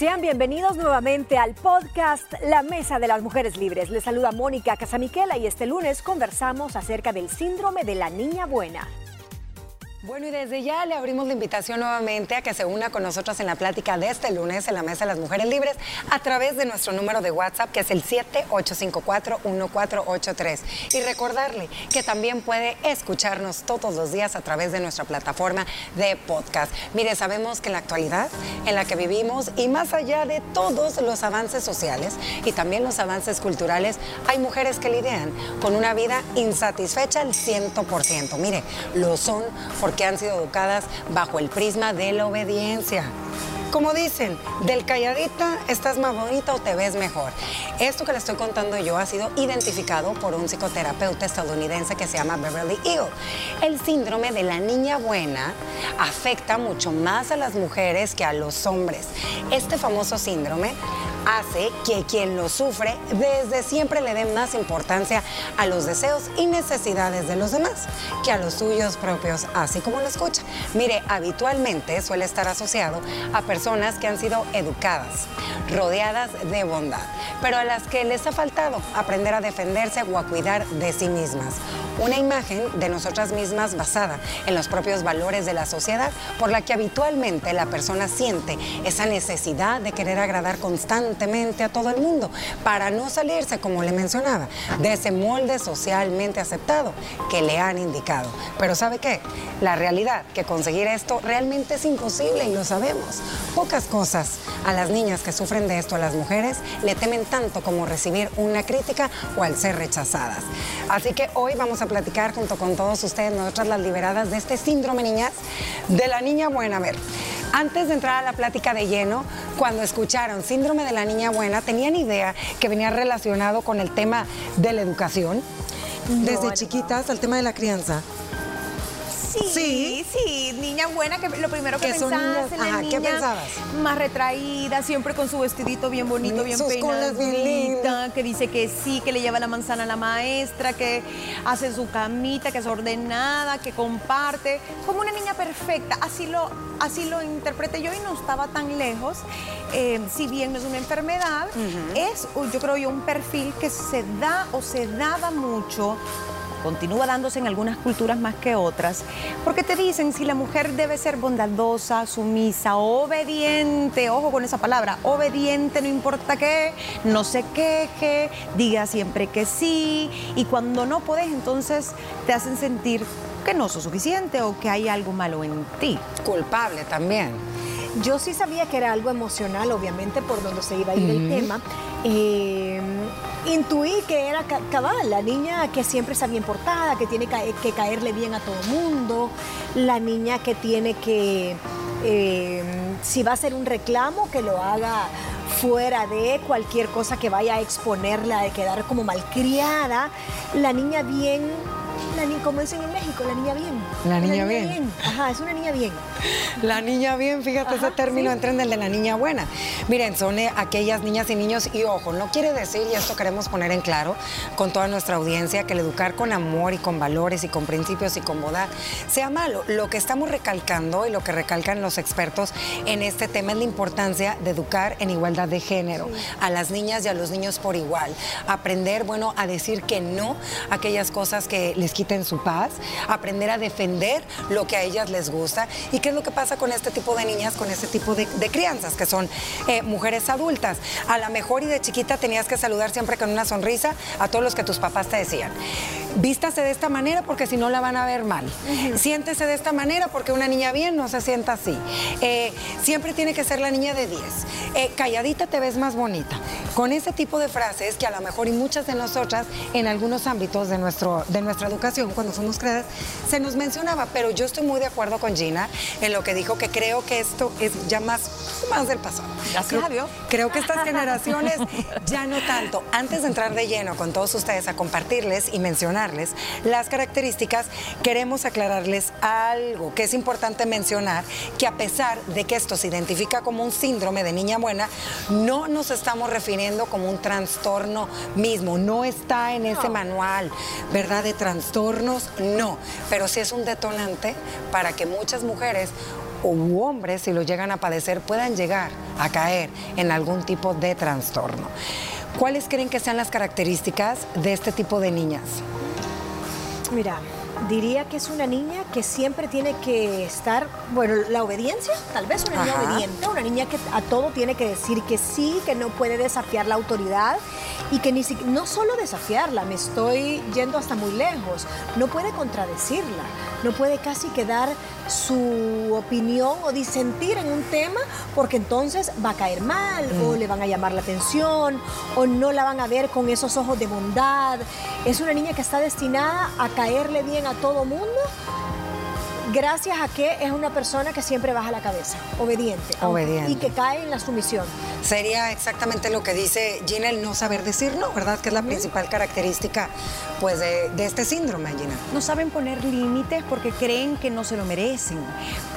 Sean bienvenidos nuevamente al podcast La Mesa de las Mujeres Libres. Les saluda Mónica Casamiquela y este lunes conversamos acerca del síndrome de la niña buena. Bueno, y desde ya le abrimos la invitación nuevamente a que se una con nosotros en la plática de este lunes en la Mesa de las Mujeres Libres a través de nuestro número de WhatsApp, que es el 7854-1483. Y recordarle que también puede escucharnos todos los días a través de nuestra plataforma de podcast. Mire, sabemos que en la actualidad en la que vivimos y más allá de todos los avances sociales y también los avances culturales, hay mujeres que lidian con una vida insatisfecha al 100%. Mire, lo son por porque han sido educadas bajo el prisma de la obediencia. Como dicen, del calladita estás más bonita o te ves mejor. Esto que le estoy contando yo ha sido identificado por un psicoterapeuta estadounidense que se llama Beverly Hill. El síndrome de la niña buena afecta mucho más a las mujeres que a los hombres. Este famoso síndrome hace que quien lo sufre desde siempre le dé más importancia a los deseos y necesidades de los demás que a los suyos propios, así como lo escucha. Mire, habitualmente suele estar asociado a personas que han sido educadas, rodeadas de bondad, pero a las que les ha faltado aprender a defenderse o a cuidar de sí mismas. Una imagen de nosotras mismas basada en los propios valores de la sociedad por la que habitualmente la persona siente esa necesidad de querer agradar constantemente a todo el mundo para no salirse, como le mencionaba, de ese molde socialmente aceptado que le han indicado. Pero ¿sabe qué? La realidad que conseguir esto realmente es imposible y lo sabemos. Pocas cosas a las niñas que sufren de esto, a las mujeres, le temen tanto como recibir una crítica o al ser rechazadas. Así que hoy vamos a platicar junto con todos ustedes, nosotras las liberadas de este síndrome, niñas, de la niña buena. Ver, antes de entrar a la plática de lleno, cuando escucharon síndrome de la niña buena, ¿tenían idea que venía relacionado con el tema de la educación? Desde chiquitas, al tema de la crianza. Sí, sí, niña buena, que lo primero que, pensabas en la niña ¿qué pensabas? más retraída, siempre con su vestidito bien bonito, bien Sus peinadita, que dice que sí, que le lleva la manzana a la maestra, que hace su camita, que es ordenada, que comparte, como una niña perfecta, así lo, así lo interpreté yo y no estaba tan lejos, eh, si bien no es una enfermedad, es yo creo yo un perfil que se da o se daba mucho continúa dándose en algunas culturas más que otras, porque te dicen si la mujer debe ser bondadosa, sumisa, obediente, ojo con esa palabra, obediente, no importa qué, no se queje, diga siempre que sí, y cuando no puedes, entonces te hacen sentir que no sos suficiente o que hay algo malo en ti. Culpable también. Yo sí sabía que era algo emocional, obviamente, por donde se iba a ir el tema. Eh, intuí que era cabal, la niña que siempre está bien portada, que tiene que caerle bien a todo el mundo, la niña que tiene que, eh, si va a hacer un reclamo, que lo haga fuera de cualquier cosa que vaya a exponerla, de quedar como malcriada, la niña bien como dicen en México, la niña bien. La niña, bien. Ajá, es una niña bien. La niña bien, fíjate, ese término entra en el de la niña buena. Miren, son eh, aquellas niñas y niños, y ojo, no quiere decir, y esto queremos poner en claro con toda nuestra audiencia, que el educar con amor y con valores y con principios y con bondad sea malo. Lo que estamos recalcando y lo que recalcan los expertos en este tema es la importancia de educar en igualdad de género, a las niñas y a los niños por igual. Aprender, bueno, a decir que no a aquellas cosas que les quitan en su paz, aprender a defender lo que a ellas les gusta. ¿Y qué es lo que pasa con este tipo de niñas, con este tipo de, crianzas, que son eh, mujeres adultas? A lo mejor y de chiquita tenías que saludar siempre con una sonrisa a todos los que tus papás te decían. Vístase de esta manera porque si no la van a ver mal. Siéntese de esta manera porque una niña bien no se sienta así. Eh, siempre tiene que ser la niña de 10. Eh, calladita te ves más bonita. Con ese tipo de frases que a lo mejor y muchas de nosotras en algunos ámbitos de, nuestro, de nuestra educación cuando somos creadas, se nos mencionaba, pero yo estoy muy de acuerdo con Gina en lo que dijo, que creo que esto es ya más, más del pasado. Gracias creo, creo que estas generaciones ya no tanto. Antes de entrar de lleno con todos ustedes a compartirles y mencionarles las características, queremos aclararles algo que es importante mencionar, que a pesar de que esto se identifica como un síndrome de niña buena, no nos estamos refiriendo como un trastorno mismo, no está en ese manual, ¿verdad? De trastorno no, pero sí es un detonante para que muchas mujeres u hombres, si lo llegan a padecer, puedan llegar a caer en algún tipo de trastorno. ¿Cuáles creen que sean las características de este tipo de niñas? Mira, diría que es una niña que siempre tiene que estar, bueno, la obediencia, tal vez una niña Ajá. obediente, una niña que a todo tiene que decir que sí, que no puede desafiar la autoridad y que ni siquiera, no solo desafiarla, me estoy yendo hasta muy lejos, no puede contradecirla, no puede casi quedar su opinión o disentir en un tema porque entonces va a caer mal o le van a llamar la atención o no la van a ver con esos ojos de bondad. Es una niña que está destinada a caerle bien a todo mundo gracias a que es una persona que siempre baja la cabeza, obediente, y que cae en la sumisión. Sería exactamente lo que dice Gina, el no saber decir no, ¿verdad? Que es la principal característica pues, de, de este síndrome, Gina. No saben poner límites porque creen que no se lo merecen,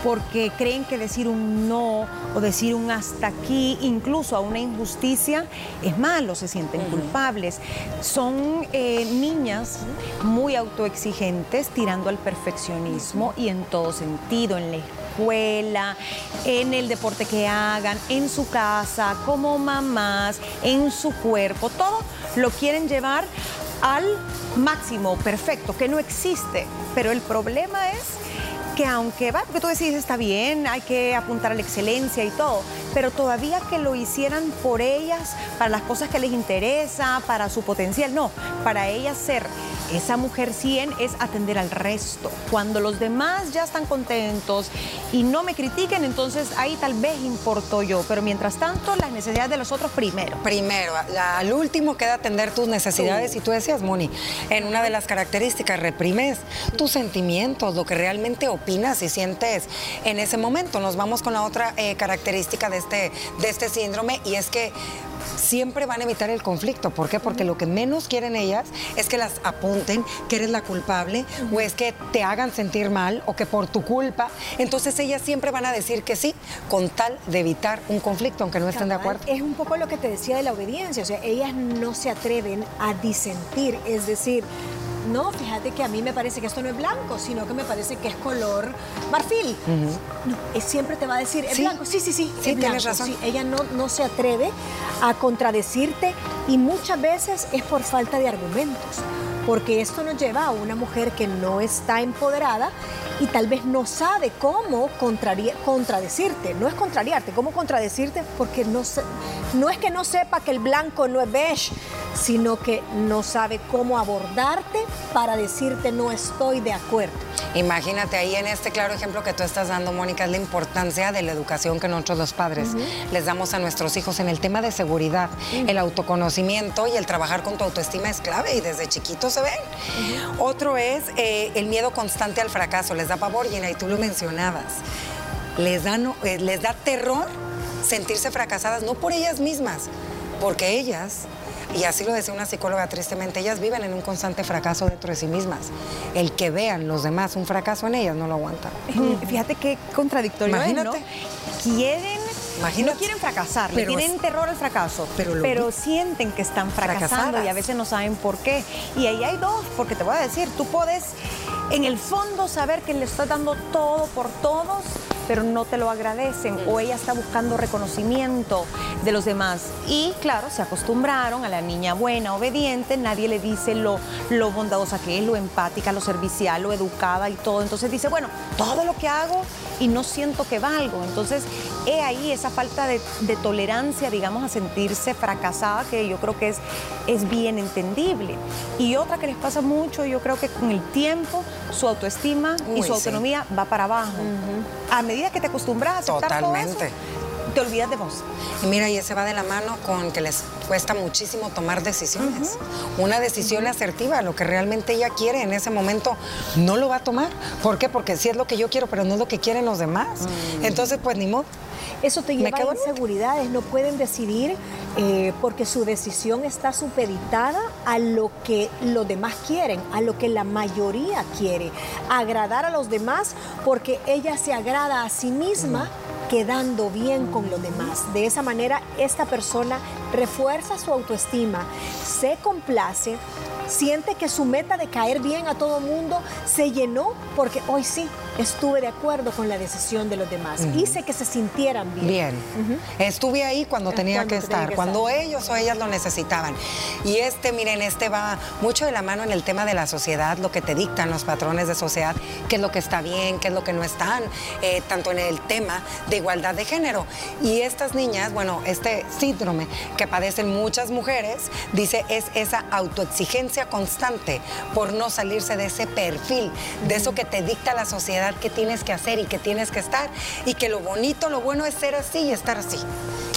porque creen que decir un no o decir un hasta aquí, incluso a una injusticia, es malo, se sienten culpables. Son eh, niñas muy autoexigentes, tirando al perfeccionismo y en todo sentido, en la escuela, en el deporte que hagan, en su casa, como mamás, en su cuerpo, todo lo quieren llevar al máximo perfecto, que no existe. Pero el problema es que aunque va, porque tú decís está bien, hay que apuntar a la excelencia y todo, pero todavía que lo hicieran por ellas, para las cosas que les interesa, para su potencial, no, para ellas ser esa mujer 100 es atender al resto. Cuando los demás ya están contentos y no me critiquen, entonces ahí tal vez importo yo, pero mientras tanto las necesidades de los otros primero. Primero, al último queda atender tus necesidades y tú decías, Moni, en una de las características reprimes tus sentimientos, lo que realmente opinas y sientes en ese momento. Nos vamos con la otra eh, característica de este, de este síndrome y es que siempre van a evitar el conflicto. ¿Por qué? Porque lo que menos quieren ellas es que las apunten, que eres la culpable, o es que te hagan sentir mal, o que por tu culpa. Entonces ellas siempre van a decir que sí, con tal de evitar un conflicto, aunque no estén de acuerdo. Es un poco lo que te decía de la obediencia, o sea, ellas no se atreven a disentir, es decir, no, fíjate que a mí me parece que esto no es blanco, sino que me parece que es color marfil. No, es- siempre te va a decir, es Sí. blanco, sí, sí, sí, Sí, es blanco. razón. Sí, ella no, no se atreve a contradecirte y muchas veces es por falta de argumentos, porque esto nos lleva a una mujer que no está empoderada y tal vez no sabe cómo contradecirte, no es contrariarte, cómo contradecirte porque no, se- no es que no sepa que el blanco no es beige, sino que no sabe cómo abordarte para decirte no estoy de acuerdo. Imagínate ahí en este claro ejemplo que tú estás dando, Mónica, es la importancia de la educación que nosotros los padres les damos a nuestros hijos en el tema de seguridad, el autoconocimiento y el trabajar con tu autoestima es clave y desde chiquitos se ven. Otro es eh, el miedo constante al fracaso, les da pavor, Gina, y tú lo mencionabas. Les da, no- eh, les da terror sentirse fracasadas, no por ellas mismas, porque ellas y así lo decía una psicóloga tristemente, ellas viven en un constante fracaso dentro de sí mismas. El que vean los demás un fracaso en ellas no lo aguantan. Fíjate qué contradictorio es, Imagínate. ¿no? Quieren, Imagínate. no quieren fracasar, le tienen es- terror al fracaso, pero pero, sienten que están fracasando Fracasadas. y a veces no saben por qué. Y ahí hay dos, porque te voy a decir, tú puedes en el fondo saber que le estás dando todo por todos, pero no te lo agradecen o ella está buscando reconocimiento de los demás. Y claro, se acostumbraron a la niña buena, obediente, nadie le dice lo, lo bondadosa que es, lo empática, lo servicial, lo educada y todo. Entonces dice, bueno, todo lo que hago y no siento que valgo. Entonces, he ahí esa falta de, de tolerancia, digamos, a sentirse fracasada, que yo creo que es, es bien entendible. Y otra que les pasa mucho, yo creo que con el tiempo, su autoestima y Uy, su sí. autonomía va para abajo. A medida que te acostumbras a aceptar todo Totalmente. eso, te olvidas de vos. Y mira, y ese va de la mano con que les cuesta muchísimo tomar decisiones. Una decisión asertiva, lo que realmente ella quiere en ese momento, no lo va a tomar. ¿Por qué? Porque sí es lo que yo quiero, pero no es lo que quieren los demás. Entonces, pues ni modo. Eso te lleva a inseguridades, no pueden decidir eh, porque su decisión está supeditada a lo que los demás quieren, a lo que la mayoría quiere. Agradar a los demás porque ella se agrada a sí misma quedando bien con los demás. De esa manera, esta persona refuerza su autoestima, se complace, siente que su meta de caer bien a todo mundo se llenó porque hoy sí, estuve de acuerdo con la decisión de los demás. Hice que se sintieran bien. Bien. Estuve ahí cuando tenía Cuando que tenía estar, que cuando estar. ellos o ellas lo necesitaban. Y este, miren, este va mucho de la mano en el tema de la sociedad, lo que te dictan los patrones de sociedad, qué es lo que está bien, qué es lo que no están, eh, tanto en el tema de igualdad de género. Y estas niñas, bueno, este síndrome que padecen muchas mujeres, dice, es esa autoexigencia constante por no salirse de ese perfil, de eso que te dicta la sociedad que tienes que hacer y que tienes que estar, y que lo bonito, lo bueno es ser así y estar así.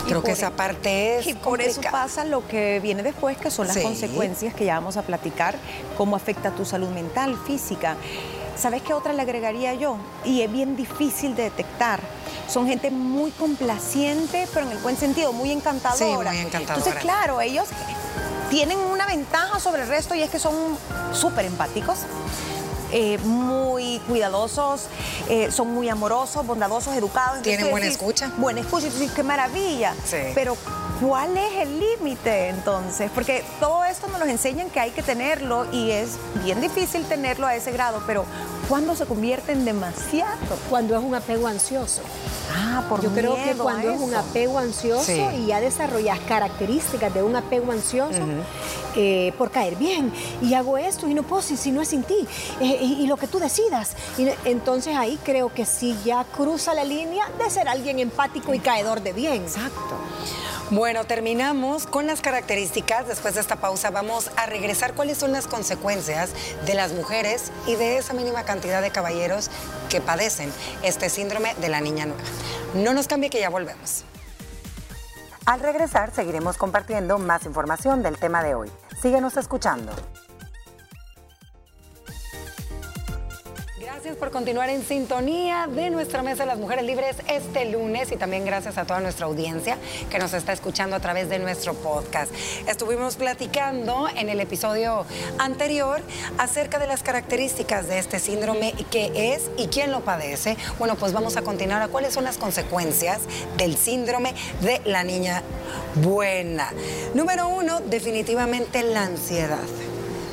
Creo que esa parte es Y por eso complicada. pasa lo que viene después, que son las Sí. consecuencias que ya vamos a platicar, cómo afecta tu salud mental, física. ¿Sabes qué otra le agregaría yo? Y es bien difícil de detectar. Son gente muy complaciente, pero en el buen sentido, muy encantadora. Sí, muy encantadora. Entonces, claro, ellos tienen una ventaja sobre el resto y es que son súper empáticos. Eh, muy cuidadosos, eh, son muy amorosos, bondadosos, educados. Entonces Tienen buena decís, escucha. Buena escucha, dices, qué maravilla. Sí. Pero ¿cuál es el límite entonces? Porque todo esto nos lo enseñan que hay que tenerlo y es bien difícil tenerlo a ese grado, pero ¿cuándo se convierte en demasiado? Cuando es un apego ansioso. Ah, por Yo creo que cuando es un apego ansioso Sí. y ya desarrollas características de un apego ansioso eh, por caer bien y hago esto y no puedo si, si no es sin ti eh, y, y lo que tú decidas. Y entonces ahí creo que sí ya cruza la línea de ser alguien empático y caedor de bien. Exacto. Bueno, terminamos con las características. Después de esta pausa vamos a regresar cuáles son las consecuencias de las mujeres y de esa mínima cantidad de caballeros que padecen este síndrome de la niña nueva. No nos cambie que ya volvemos. Al regresar seguiremos compartiendo más información del tema de hoy. Síguenos escuchando. Gracias por continuar en sintonía de nuestra Mesa de las Mujeres Libres este lunes y también gracias a toda nuestra audiencia que nos está escuchando a través de nuestro podcast. Estuvimos platicando en el episodio anterior acerca de las características de este síndrome, qué es y quién lo padece. Bueno, pues vamos a continuar a cuáles son las consecuencias del síndrome de la niña buena. Número uno, definitivamente la ansiedad.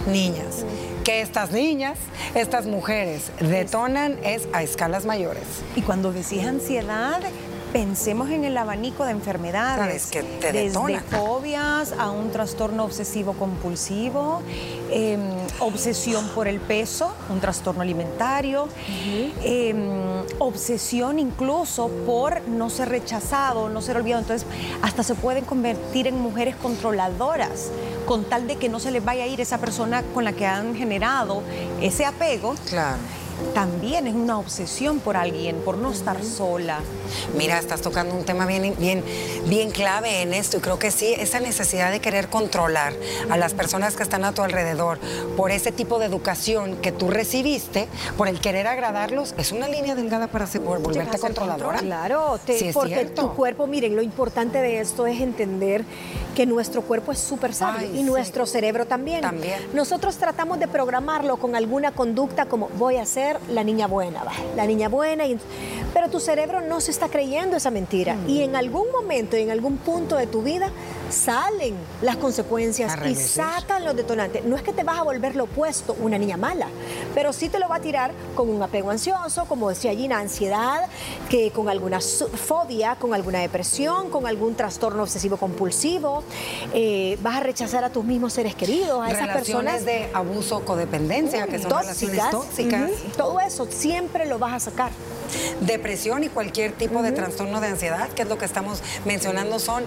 Niñas, que estas niñas, estas mujeres detonan es a escalas mayores. Y cuando decís ansiedad, pensemos en el abanico de enfermedades. Sabes que te desde fobias a un trastorno obsesivo compulsivo, eh, obsesión por el peso, un trastorno alimentario, eh, obsesión incluso por no ser rechazado, no ser olvidado. Entonces, hasta se pueden convertir en mujeres controladoras con tal de que no se les vaya a ir esa persona con la que han generado ese apego. Claro. También es una obsesión por alguien, por no estar sola. Mira, estás tocando un tema bien, bien, bien clave en esto y creo que sí, esa necesidad de querer controlar a las personas que están a tu alrededor por ese tipo de educación que tú recibiste, por el querer agradarlos, es una línea delgada para volverte controladora. Claro, te- Sí, porque cierto. tu cuerpo, miren, lo importante de esto es entender que nuestro cuerpo es súper sabio Ay, y sí. nuestro cerebro también. También. Nosotros tratamos de programarlo con alguna conducta como voy a ser la niña buena, va, la niña buena, y- pero tu cerebro no se está creyendo esa mentira Mm. y en algún momento, en algún punto de tu vida salen las consecuencias A y sacan los detonantes. No es que te vas a volver lo opuesto, una niña mala, pero sí te lo va a tirar con un apego ansioso, como decía Gina, ansiedad, que con alguna fobia, con alguna depresión, con algún trastorno obsesivo compulsivo. eh, vas a rechazar a tus mismos seres queridos, a esas relaciones personas de abuso codependencia, que son relaciones tóxicas. Ujú. Todo eso siempre lo vas a sacar. Depresión y cualquier tipo de trastorno de ansiedad, que es lo que estamos mencionando, son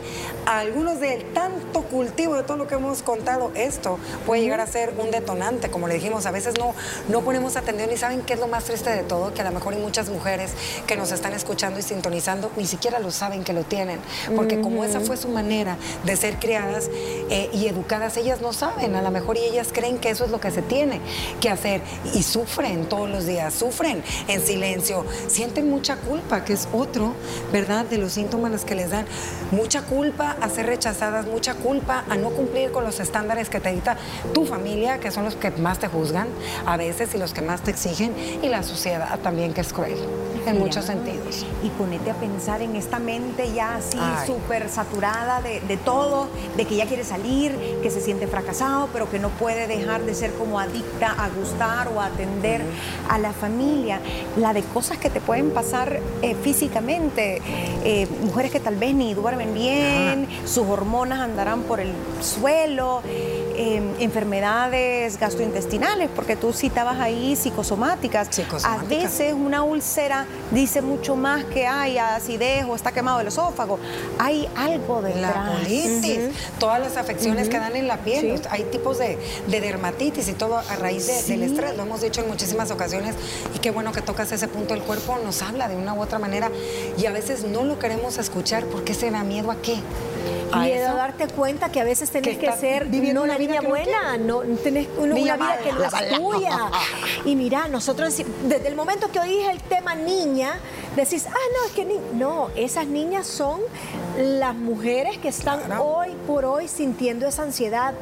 algunos del tanto cultivo de todo lo que hemos contado. Esto puede llegar a ser un detonante, como le dijimos, a veces no, no ponemos atención y saben qué es lo más triste de todo, que a lo mejor hay muchas mujeres que nos están escuchando y sintonizando, ni siquiera lo saben que lo tienen, porque como esa fue su manera de ser criadas eh, y educadas, ellas no saben, a lo mejor y ellas creen que eso es lo que se tiene que hacer y sufren todos los días, sufren en silencio, sienten mucha culpa, que es otro, ¿verdad? De los síntomas que les dan. Mucha culpa a ser rechazadas, mucha culpa a no cumplir con los estándares que te dicta tu familia, que son los que más te juzgan a veces y los que más te exigen, y la sociedad también, que es cruel en muchos sentidos. Y ponete a pensar en esta mente ya así súper saturada de, de, todo, de que ya quiere salir, que se siente fracasado, pero que no puede dejar de ser como adicta a gustar o a atender a la familia. La de cosas que te pueden pasar eh, físicamente, eh, mujeres que tal vez ni duermen bien, sus hormonas andarán por el suelo. Em, enfermedades gastrointestinales, porque tú citabas ahí psicosomáticas. A veces una úlcera dice mucho más que hay acidez o está quemado el esófago. Hay algo de La colitis, todas las afecciones que dan en la piel. Hay tipos de, dermatitis y todo a raíz del estrés. Lo hemos dicho en muchísimas ocasiones y qué bueno que tocas ese punto. El cuerpo nos habla de una u otra manera y a veces no lo queremos escuchar porque se da miedo a qué miedo a darte cuenta que a veces tenés que, ser no una niña buena, no tenés una, vida que no es tuya. Y mira, nosotros desde el momento que oís el tema niña, decís, ah, no, es que ni no, esas niñas son las mujeres que están hoy por hoy sintiendo esa ansiedad.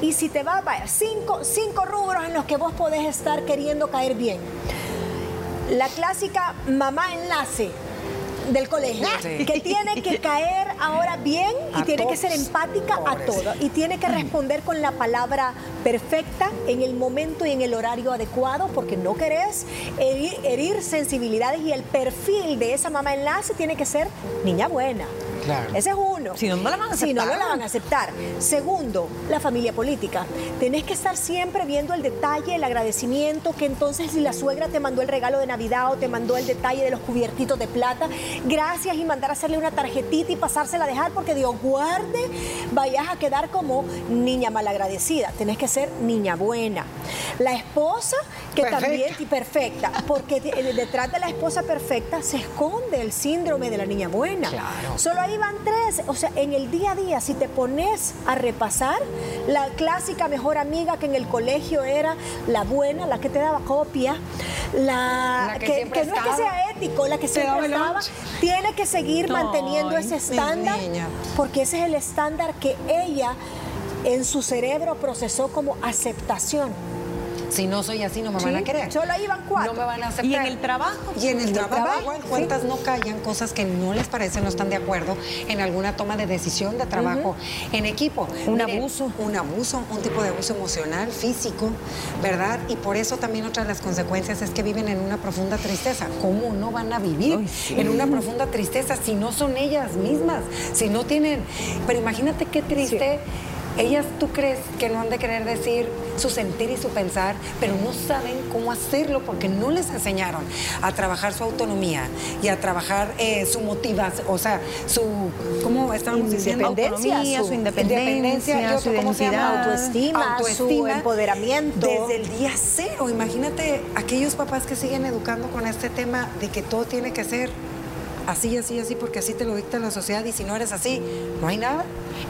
Y si te va a ver cinco, cinco rubros en los que vos podés estar queriendo caer bien. La clásica mamá enlace del colegio, que tiene que caer ahora bien y tiene que ser empática a todo. Y tiene que responder con la palabra perfecta en el momento y en el horario adecuado porque no querés herir sensibilidades y el perfil de esa mamá enlace tiene que ser niña buena. Ese es uno. Si no, no la van a aceptar. Si no, no la van a aceptar. Segundo, la familia política. Tenés que estar siempre viendo el detalle, el agradecimiento, que entonces si la suegra te mandó el regalo de Navidad o te mandó el detalle de los cubiertitos de plata, gracias y mandar a hacerle una tarjetita y pasársela a dejar porque Dios guarde, vayas a quedar como niña malagradecida. Tenés que ser niña buena. La esposa, que también, y perfecta, porque detrás de la esposa perfecta se esconde el síndrome de la niña buena. Claro. Solo ahí van tres. O sea, en el día a día, si te pones a repasar, la clásica mejor amiga que en el colegio era la buena, la que te daba copia, la, que, no es que sea ético, la que siempre estaba, tiene que seguir manteniendo ese estándar, porque ese es el estándar que ella en su cerebro procesó como aceptación. Si no soy así, no me van a querer. Solo iban cuatro. No me van a aceptar. ¿Y en el trabajo? Y en el, trabajo, ¿cuántas no callan cosas que no les parecen, no están de acuerdo en alguna toma de decisión de trabajo en equipo? Un abuso. Un abuso, un tipo de abuso emocional, físico, ¿verdad? Y por eso también otra de las consecuencias es que viven en una profunda tristeza. ¿Cómo no van a vivir en una profunda tristeza si no son ellas mismas? Si no tienen... Pero imagínate qué triste ellas, ¿tú crees que no han de querer decir su sentir y su pensar, pero no saben cómo hacerlo porque no les enseñaron a trabajar su autonomía y a trabajar eh, su motivación, o sea, su, ¿cómo estábamos diciendo? Autonomía, su, independencia, su identidad, autoestima, autoestima, su empoderamiento. Desde el día cero, imagínate aquellos papás que siguen educando con este tema de que todo tiene que ser así, así, así, porque así te lo dicta la sociedad y si no eres así, no hay nada.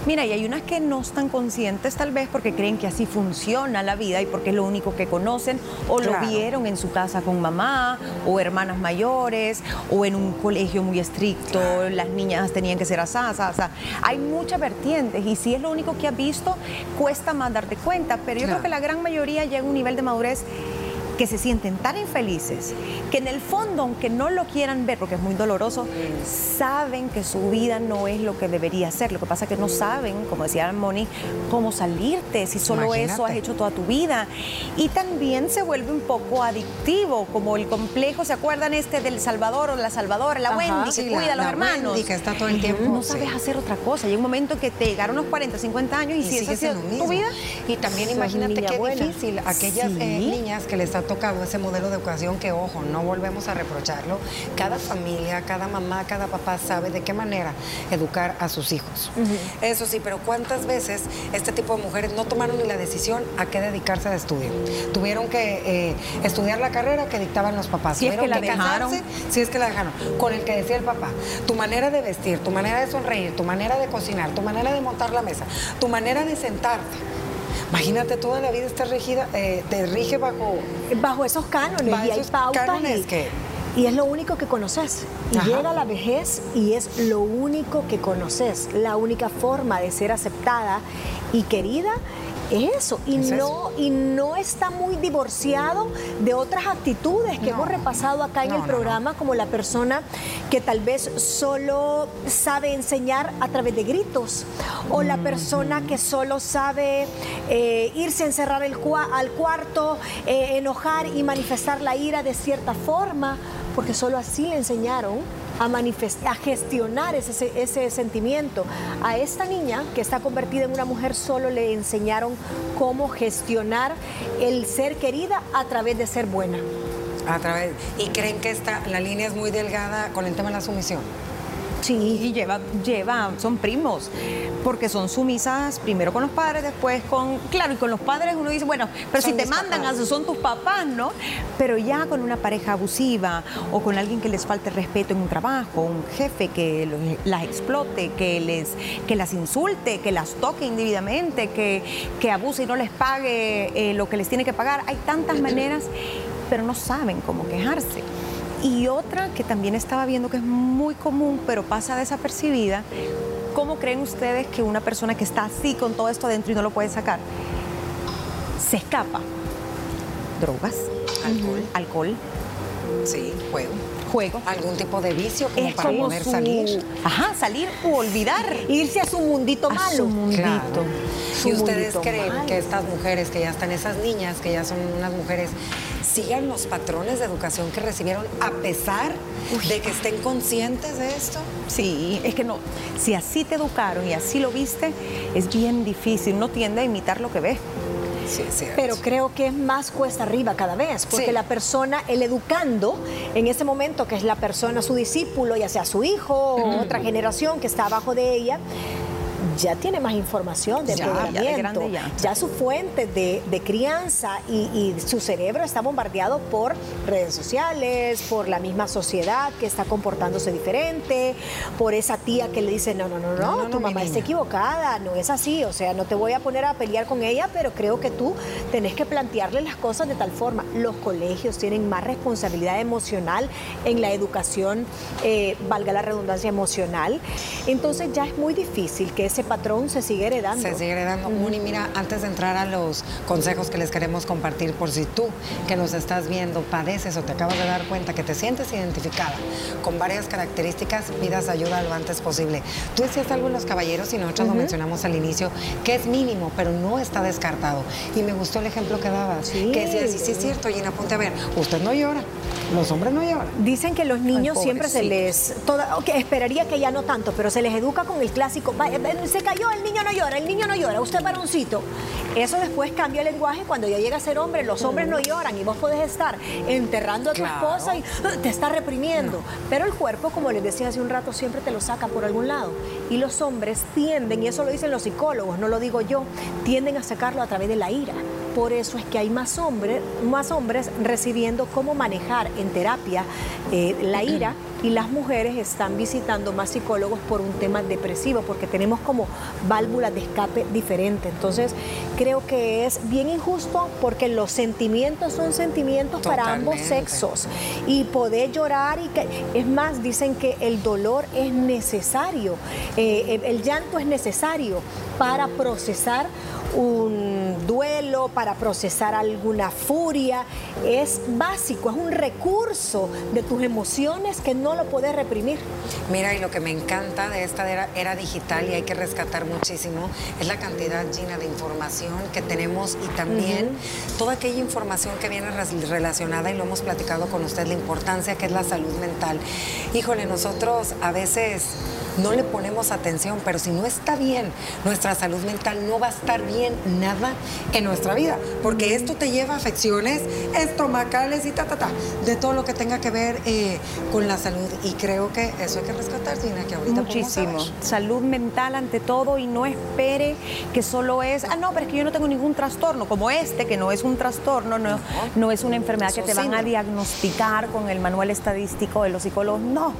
Mira, y hay unas que no están conscientes tal vez porque creen que así funciona la vida y porque es lo único que conocen o lo vieron en su casa con mamá o hermanas mayores o en un colegio muy estricto, las niñas tenían que ser sea, hay muchas vertientes y si es lo único que has visto, cuesta más darte cuenta, pero yo creo que la gran mayoría llega a un nivel de madurez que se sienten tan infelices, que en el fondo, aunque no lo quieran ver, porque es muy doloroso, saben que su vida no es lo que debería ser. Lo que pasa es que no saben, como decía Moni, cómo salirte, si solo eso has hecho toda tu vida. Y también se vuelve un poco adictivo, como el complejo, ¿se acuerdan este del Salvador o la Salvadora, la Wendy, que cuida a los hermanos? Wendy, que está todo el tiempo. No sabes hacer otra cosa. Hay un momento que te llegaron unos 40, 50 años y, si esa es tu vida. Y también imagínate qué difícil aquellas eh, niñas que les ha tocado ese modelo de educación que, ojo, no volvemos a reprocharlo. Cada familia, cada mamá, cada papá sabe de qué manera educar a sus hijos. Eso sí, pero ¿cuántas veces este tipo de mujeres no tomaron ni la decisión a qué dedicarse de estudio? Tuvieron que eh, estudiar la carrera que dictaban los papás. Si es que la dejaron. si es que la dejaron. Con el que decía el papá, tu manera de vestir, tu manera de sonreír, tu manera de cocinar, tu manera de montar la mesa, tu manera de sentarte Imagínate, toda la vida está regida, eh, te rige bajo... Bajo esos cánones y hay pautas. cánones que y es lo único que conoces. Y llega la vejez y es lo único que conoces. La única forma de ser aceptada y querida es eso. Y, no, y no está muy divorciado de otras actitudes que hemos repasado acá en el programa, como la persona que tal vez solo sabe enseñar a través de gritos, o la persona que solo sabe eh, irse a encerrar el al cuarto, eh, enojar y manifestar la ira de cierta forma porque solo así le enseñaron a, a gestionar ese, ese sentimiento. A esta niña que está convertida en una mujer solo le enseñaron cómo gestionar el ser querida a través de ser buena. A través, ¿Y creen que esta, la línea es muy delgada con el tema de la sumisión? Sí, y lleva, lleva, son primos, porque son sumisas primero con los padres, después con, claro, y con los padres uno dice, bueno, pero si te mandan, a, son tus papás, ¿no? Pero ya con una pareja abusiva o con alguien que les falte respeto en un trabajo, un jefe que las explote, que, les, que las insulte, que las toque indebidamente, que, que abuse y no les pague eh, lo que les tiene que pagar, hay tantas maneras, pero no saben cómo quejarse. Y otra que también estaba viendo que es muy común, pero pasa desapercibida, ¿cómo creen ustedes que una persona que está así con todo esto adentro y no lo puede sacar, se escapa? Drogas, alcohol, alcohol. Sí, juego. Juego. ¿Algún tipo de vicio como para poder salir? Ajá, salir o olvidar. Irse a su mundito malo. Su mundito. ¿Y ustedes creen que estas mujeres, que ya están, esas niñas, que ya son unas mujeres sigan los patrones de educación que recibieron a pesar de que estén conscientes de esto? Sí, es que no, si así te educaron y así lo viste, es bien difícil, uno tiende a imitar lo que ve. Sí, Pero creo que es más cuesta arriba cada vez, porque la persona, el educando, en ese momento que es la persona, su discípulo, ya sea su hijo o otra generación que está abajo de ella, ya tiene más información de empoderamiento, ya, su fuente de, crianza y, su cerebro está bombardeado por redes sociales, por la misma sociedad que está comportándose diferente, por esa tía que le dice, no, no, no, no, tu mamá está equivocada, no es así, o sea, no te voy a poner a pelear con ella, pero creo que tú tenés que plantearle las cosas de tal forma. Los colegios tienen más responsabilidad emocional en la educación, eh, valga la redundancia emocional, entonces ya es muy difícil que ese patrón se sigue heredando. Se sigue heredando. Muni, mira, antes de entrar a los consejos que les queremos compartir, por si tú que nos estás viendo padeces o te acabas de dar cuenta que te sientes identificada con varias características, pidas ayuda lo antes posible. Tú decías algo en los caballeros y nosotros lo mencionamos al inicio, que es mínimo, pero no está descartado. Y me gustó el ejemplo que dabas, que decías, sí, sí es cierto, Gina, ponte a ver, usted no llora, los hombres no lloran. Dicen que los niños siempre se les, toda, esperaría que ya no tanto, pero se les educa con el clásico, se cayó, el niño no llora, el niño no llora, usted varoncito. Eso después cambia el lenguaje cuando ya llega a ser hombre, los hombres no lloran y vos podés estar enterrando a tu esposa y uh, te está reprimiendo. Pero el cuerpo, como les decía hace un rato, siempre te lo saca por algún lado. Y los hombres tienden, y eso lo dicen los psicólogos, no lo digo yo, tienden a sacarlo a través de la ira. Por eso es que hay más, hombres, más hombres recibiendo cómo manejar en terapia eh, la ira y las mujeres están visitando más psicólogos por un tema depresivo, porque tenemos como válvulas de escape diferentes. Entonces, creo que es bien injusto porque los sentimientos son sentimientos para ambos sexos y poder llorar y que, es más, dicen que el dolor es necesario, eh, el llanto es necesario para procesar un duelo, para procesar alguna furia. Es básico, es un recurso de tus emociones que no lo puedes reprimir. Mira, y lo que me encanta de esta era, digital y hay que rescatar muchísimo es la cantidad, Gina, de información que tenemos y también toda aquella información que viene relacionada, y lo hemos platicado con usted, la importancia que es la salud mental. Híjole, nosotros a veces no le ponemos atención, pero si no está bien nuestra salud mental, no va a estar bien nada en nuestra vida, porque esto te lleva a afecciones estomacales y ta, ta, ta, de todo lo que tenga que ver eh, con la salud. Y creo que eso hay que rescatar, Tina, que ahorita Muchísimo. Salud mental ante todo y no espere que solo es, ah, no, pero es que yo no tengo ningún trastorno, como este, que no es un trastorno, no, no, es una enfermedad que te van a diagnosticar con el manual estadístico de los psicólogos, no,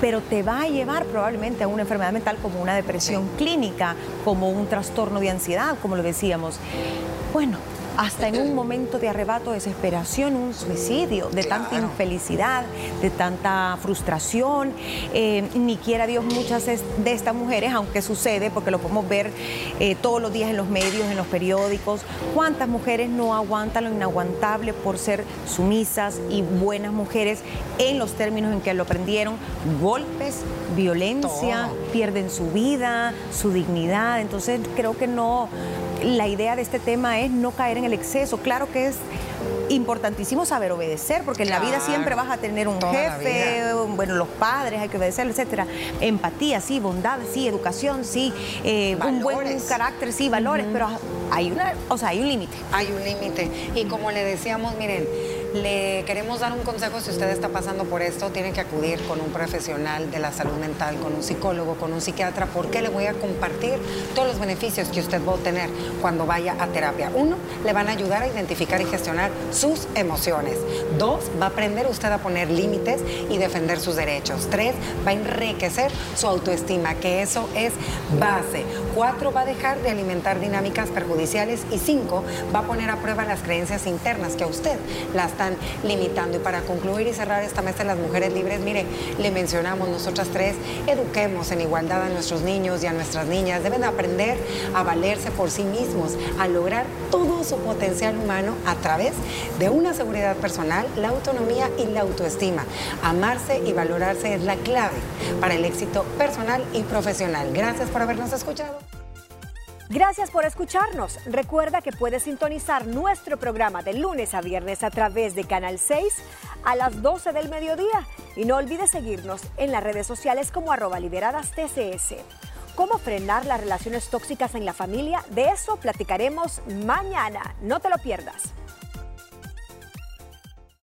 pero te va a llevar probablemente una enfermedad mental como una depresión clínica, como un trastorno de ansiedad, como lo decíamos. Bueno, hasta en un momento de arrebato, desesperación, un suicidio, de tanta infelicidad, de tanta frustración. Eh, ni quiera Dios muchas de estas mujeres, aunque sucede, porque lo podemos ver eh, todos los días en los medios, en los periódicos, cuántas mujeres no aguantan lo inaguantable por ser sumisas y buenas mujeres en los términos en que lo aprendieron, golpes, violencia, pierden su vida, su dignidad. Entonces creo que no, la idea de este tema es no caer en el exceso. Claro que es importantísimo saber obedecer, porque en la vida siempre vas a tener un jefe, bueno, los padres hay que obedecer, etcétera. Empatía, sí, bondad, sí, educación, sí, eh, un buen carácter, sí, valores, pero hay una, o sea, hay un límite. Hay un límite. Y como le decíamos, miren, le queremos dar un consejo si usted está pasando por esto, tiene que acudir con un profesional de la salud mental, con un psicólogo, con un psiquiatra, porque le voy a compartir todos los beneficios que usted va a obtener cuando vaya a terapia. Uno, le van a ayudar a identificar y gestionar sus emociones. Dos, va a aprender usted a poner límites y defender sus derechos. Tres, va a enriquecer su autoestima, que eso es base. Cuatro, va a dejar de alimentar dinámicas perjudiciales. Y cinco, va a poner a prueba las creencias internas que a usted las limitando. Y para concluir y cerrar esta mesa de las mujeres libres, mire, le mencionamos nosotras tres, eduquemos en igualdad a nuestros niños y a nuestras niñas. Deben aprender a valerse por sí mismos, a lograr todo su potencial humano a través de una seguridad personal, la autonomía y la autoestima. Amarse y valorarse es la clave para el éxito personal y profesional. Gracias por habernos escuchado. Gracias por escucharnos. Recuerda que puedes sintonizar nuestro programa de lunes a viernes a través de Canal 6 a las 12 del mediodía. Y no olvides seguirnos en las redes sociales como arroba liberadas TCS. ¿Cómo frenar las relaciones tóxicas en la familia? De eso platicaremos mañana. No te lo pierdas.